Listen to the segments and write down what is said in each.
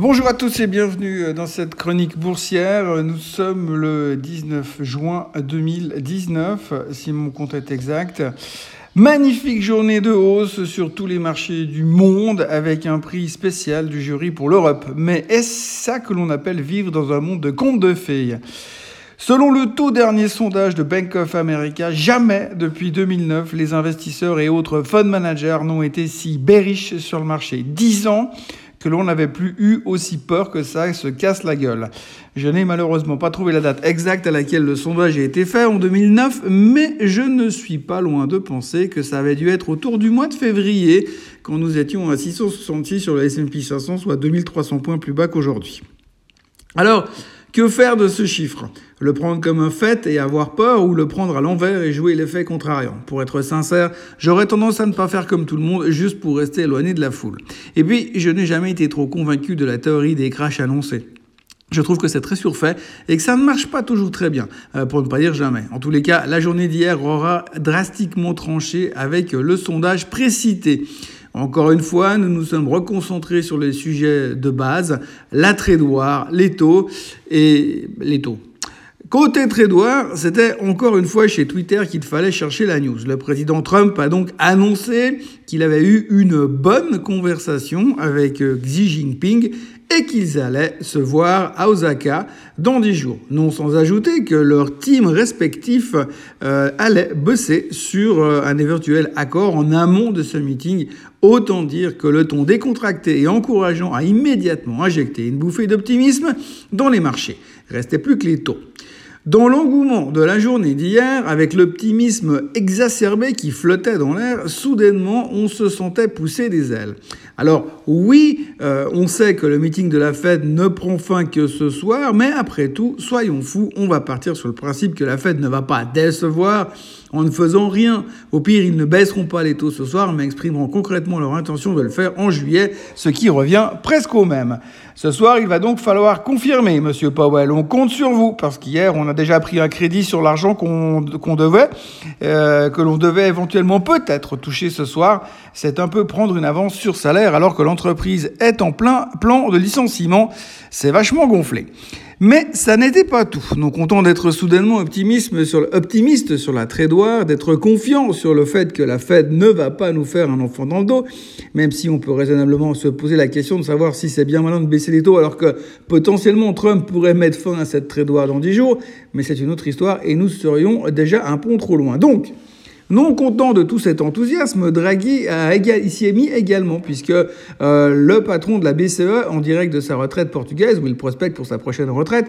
Bonjour à tous et bienvenue dans cette chronique boursière. Nous sommes le 19 juin 2019, si mon compte est exact. Magnifique journée de hausse sur tous les marchés du monde avec un prix spécial du jury pour l'Europe. Mais est-ce ça que l'on appelle vivre dans un monde de contes de fées? Selon le tout dernier sondage de Bank of America, jamais depuis 2009 les investisseurs et autres fund managers n'ont été si bearish sur le marché. 10 ans que l'on n'avait plus eu aussi peur que ça se casse la gueule. Je n'ai malheureusement pas trouvé la date exacte à laquelle le sondage a été fait en 2009, mais je ne suis pas loin de penser que ça avait dû être autour du mois de février, quand nous étions à 666 sur le S&P 500, soit 2300 points plus bas qu'aujourd'hui. Alors, que faire de ce chiffre? Le prendre comme un fait et avoir peur ou le prendre à l'envers et jouer l'effet contrariant Pour être sincère, j'aurais tendance à ne pas faire comme tout le monde juste pour rester éloigné de la foule. Et puis, je n'ai jamais été trop convaincu de la théorie des crashs annoncés. Je trouve que c'est très surfait et que ça ne marche pas toujours très bien, euh, pour ne pas dire jamais. En tous les cas, la journée d'hier aura drastiquement tranché avec le sondage précité. Encore une fois, nous nous sommes reconcentrés sur les sujets de base, la trédoire, les taux et les taux. Côté trédoire, c'était encore une fois chez Twitter qu'il fallait chercher la news. Le président Trump a donc annoncé qu'il avait eu une bonne conversation avec Xi Jinping et qu'ils allaient se voir à Osaka dans dix jours. Non sans ajouter que leurs teams respectifs euh, allaient bosser sur euh, un éventuel accord en amont de ce meeting. Autant dire que le ton décontracté et encourageant a immédiatement injecté une bouffée d'optimisme dans les marchés. Restait plus que les taux. Dans l'engouement de la journée d'hier, avec l'optimisme exacerbé qui flottait dans l'air, soudainement on se sentait pousser des ailes. Alors oui, euh, on sait que le meeting de la Fed ne prend fin que ce soir, mais après tout, soyons fous, on va partir sur le principe que la Fed ne va pas décevoir en ne faisant rien. Au pire, ils ne baisseront pas les taux ce soir, mais exprimeront concrètement leur intention de le faire en juillet, ce qui revient presque au même. Ce soir, il va donc falloir confirmer, Monsieur Powell. On compte sur vous, parce qu'hier, on a déjà pris un crédit sur l'argent qu'on devait, euh, que l'on devait éventuellement peut-être toucher ce soir. C'est un peu prendre une avance sur salaire, alors que l'entreprise est en plein plan de licenciement. C'est vachement gonflé. Mais ça n'était pas tout. Nous comptons d'être soudainement optimiste sur, optimiste sur la trédoire, d'être confiant sur le fait que la Fed ne va pas nous faire un enfant dans le dos, même si on peut raisonnablement se poser la question de savoir si c'est bien malin de baisser les taux alors que potentiellement Trump pourrait mettre fin à cette trédoire dans 10 jours, mais c'est une autre histoire et nous serions déjà un pont trop loin. Donc, non content de tout cet enthousiasme, Draghi s'y est mis également, puisque euh, le patron de la BCE, en direct de sa retraite portugaise, où il prospecte pour sa prochaine retraite,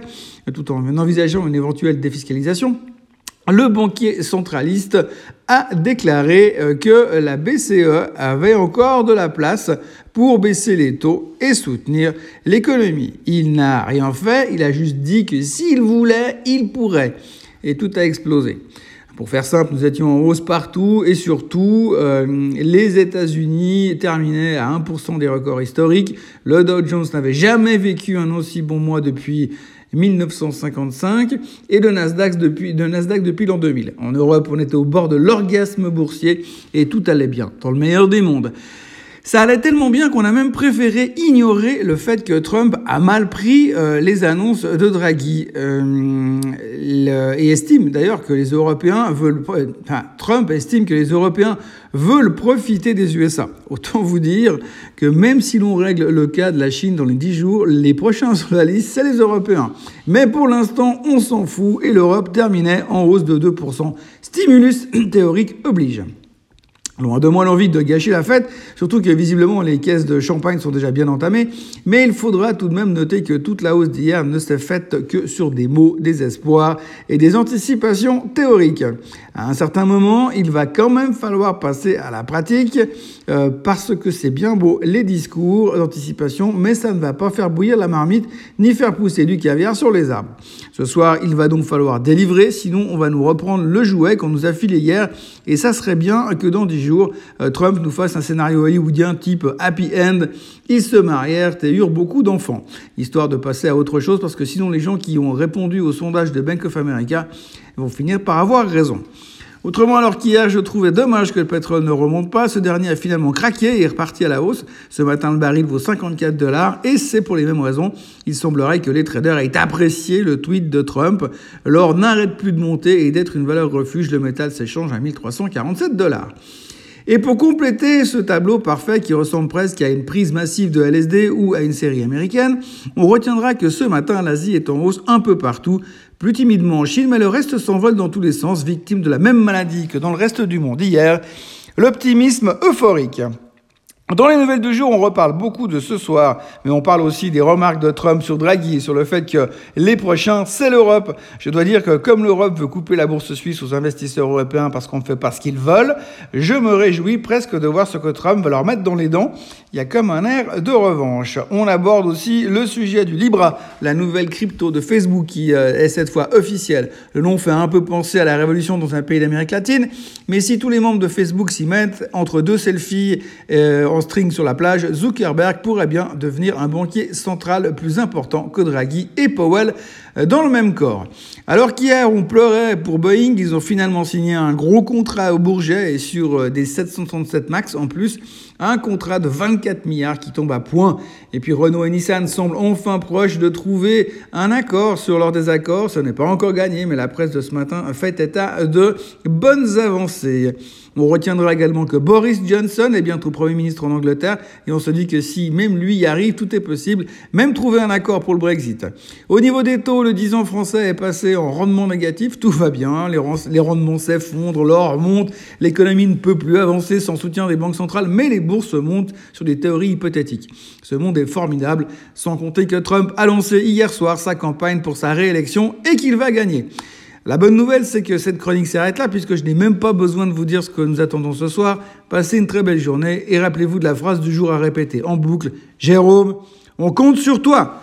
tout en envisageant une éventuelle défiscalisation, le banquier centraliste a déclaré euh, que la BCE avait encore de la place pour baisser les taux et soutenir l'économie. Il n'a rien fait, il a juste dit que s'il voulait, il pourrait. Et tout a explosé. Pour faire simple, nous étions en hausse partout et surtout, euh, les États-Unis terminaient à 1% des records historiques. Le Dow Jones n'avait jamais vécu un aussi bon mois depuis 1955 et de Nasdaq depuis, de Nasdaq depuis l'an 2000. En Europe, on était au bord de l'orgasme boursier et tout allait bien, dans le meilleur des mondes. Ça allait tellement bien qu'on a même préféré ignorer le fait que Trump a mal pris euh, les annonces de Draghi euh, et estime d'ailleurs que les Européens veulent, Trump estime que les Européens veulent profiter des USA. Autant vous dire que même si l'on règle le cas de la Chine dans les 10 jours, les prochains sur la liste, c'est les Européens. Mais pour l'instant, on s'en fout et l'Europe terminait en hausse de 2%. Stimulus théorique oblige. Loin de moi l'envie de gâcher la fête, surtout que visiblement les caisses de champagne sont déjà bien entamées, mais il faudra tout de même noter que toute la hausse d'hier ne s'est faite que sur des mots, des espoirs et des anticipations théoriques. À un certain moment, il va quand même falloir passer à la pratique, euh, parce que c'est bien beau les discours d'anticipation, mais ça ne va pas faire bouillir la marmite ni faire pousser du caviar sur les arbres. Ce soir, il va donc falloir délivrer, sinon on va nous reprendre le jouet qu'on nous a filé hier, et ça serait bien que dans 10 jours, euh, Trump nous fasse un scénario hollywoodien type happy end. Ils se marièrent et eurent beaucoup d'enfants. Histoire de passer à autre chose parce que sinon les gens qui ont répondu au sondage de Bank of America vont finir par avoir raison. Autrement, alors qu'hier, je trouvais dommage que le pétrole ne remonte pas, ce dernier a finalement craqué et est reparti à la hausse. Ce matin, le baril vaut 54 dollars et c'est pour les mêmes raisons. Il semblerait que les traders aient apprécié le tweet de Trump. L'or n'arrête plus de monter et d'être une valeur refuge. Le métal s'échange à 1347 dollars. Et pour compléter ce tableau parfait qui ressemble presque à une prise massive de LSD ou à une série américaine, on retiendra que ce matin, l'Asie est en hausse un peu partout, plus timidement en Chine, mais le reste s'envole dans tous les sens, victime de la même maladie que dans le reste du monde hier, l'optimisme euphorique. Dans les nouvelles du jour, on reparle beaucoup de ce soir, mais on parle aussi des remarques de Trump sur Draghi et sur le fait que les prochains, c'est l'Europe. Je dois dire que comme l'Europe veut couper la bourse suisse aux investisseurs européens parce qu'on ne fait pas ce qu'ils veulent, je me réjouis presque de voir ce que Trump va leur mettre dans les dents. Il y a comme un air de revanche. On aborde aussi le sujet du Libra, la nouvelle crypto de Facebook qui euh, est cette fois officielle. Le nom fait un peu penser à la révolution dans un pays d'Amérique latine, mais si tous les membres de Facebook s'y mettent, entre deux selfies, euh, string sur la plage, Zuckerberg pourrait bien devenir un banquier central plus important que Draghi et Powell dans le même corps. Alors qu'hier on pleurait pour Boeing, ils ont finalement signé un gros contrat au Bourget et sur euh, des 737 MAX en plus, un contrat de 24 milliards qui tombe à point. Et puis Renault et Nissan semblent enfin proches de trouver un accord sur leur désaccord. Ce n'est pas encore gagné, mais la presse de ce matin fait état de bonnes avancées. On retiendra également que Boris Johnson est bientôt Premier ministre en Angleterre et on se dit que si même lui y arrive, tout est possible, même trouver un accord pour le Brexit. Au niveau des taux, le 10 ans français est passé en rendement négatif, tout va bien, les rendements s'effondrent, l'or monte, l'économie ne peut plus avancer sans soutien des banques centrales, mais les bourses montent sur des théories hypothétiques. Ce monde est formidable, sans compter que Trump a lancé hier soir sa campagne pour sa réélection et qu'il va gagner. La bonne nouvelle, c'est que cette chronique s'arrête là, puisque je n'ai même pas besoin de vous dire ce que nous attendons ce soir. Passez une très belle journée et rappelez-vous de la phrase du jour à répéter en boucle. Jérôme, on compte sur toi